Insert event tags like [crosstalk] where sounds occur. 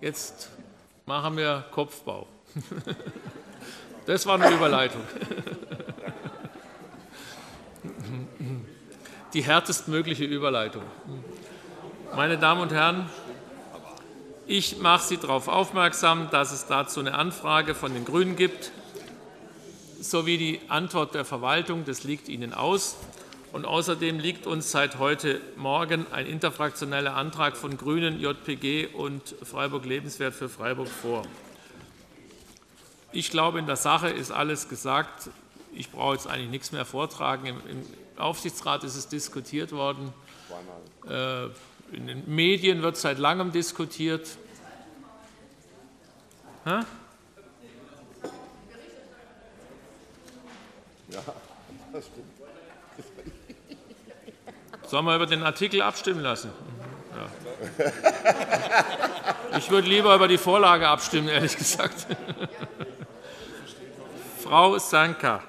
Jetzt machen wir Kopfbau. [laughs] Das war eine Überleitung. Die härtestmögliche Überleitung. Meine Damen und Herren, ich mache Sie darauf aufmerksam, dass es dazu eine Anfrage von den GRÜNEN gibt, sowie die Antwort der Verwaltung. Das liegt Ihnen aus. Und außerdem liegt uns seit heute Morgen ein interfraktioneller Antrag von GRÜNEN, JPG und Freiburg Lebenswert für Freiburg vor. Ich glaube, in der Sache ist alles gesagt. Ich brauche jetzt eigentlich nichts mehr vortragen. Im Aufsichtsrat ist es diskutiert worden. Äh, in den Medien wird seit langem diskutiert. Ja, das stimmt. Sollen wir über den Artikel abstimmen lassen? Ja. Ich würde lieber über die Vorlage abstimmen, ehrlich gesagt. Frau Sanka.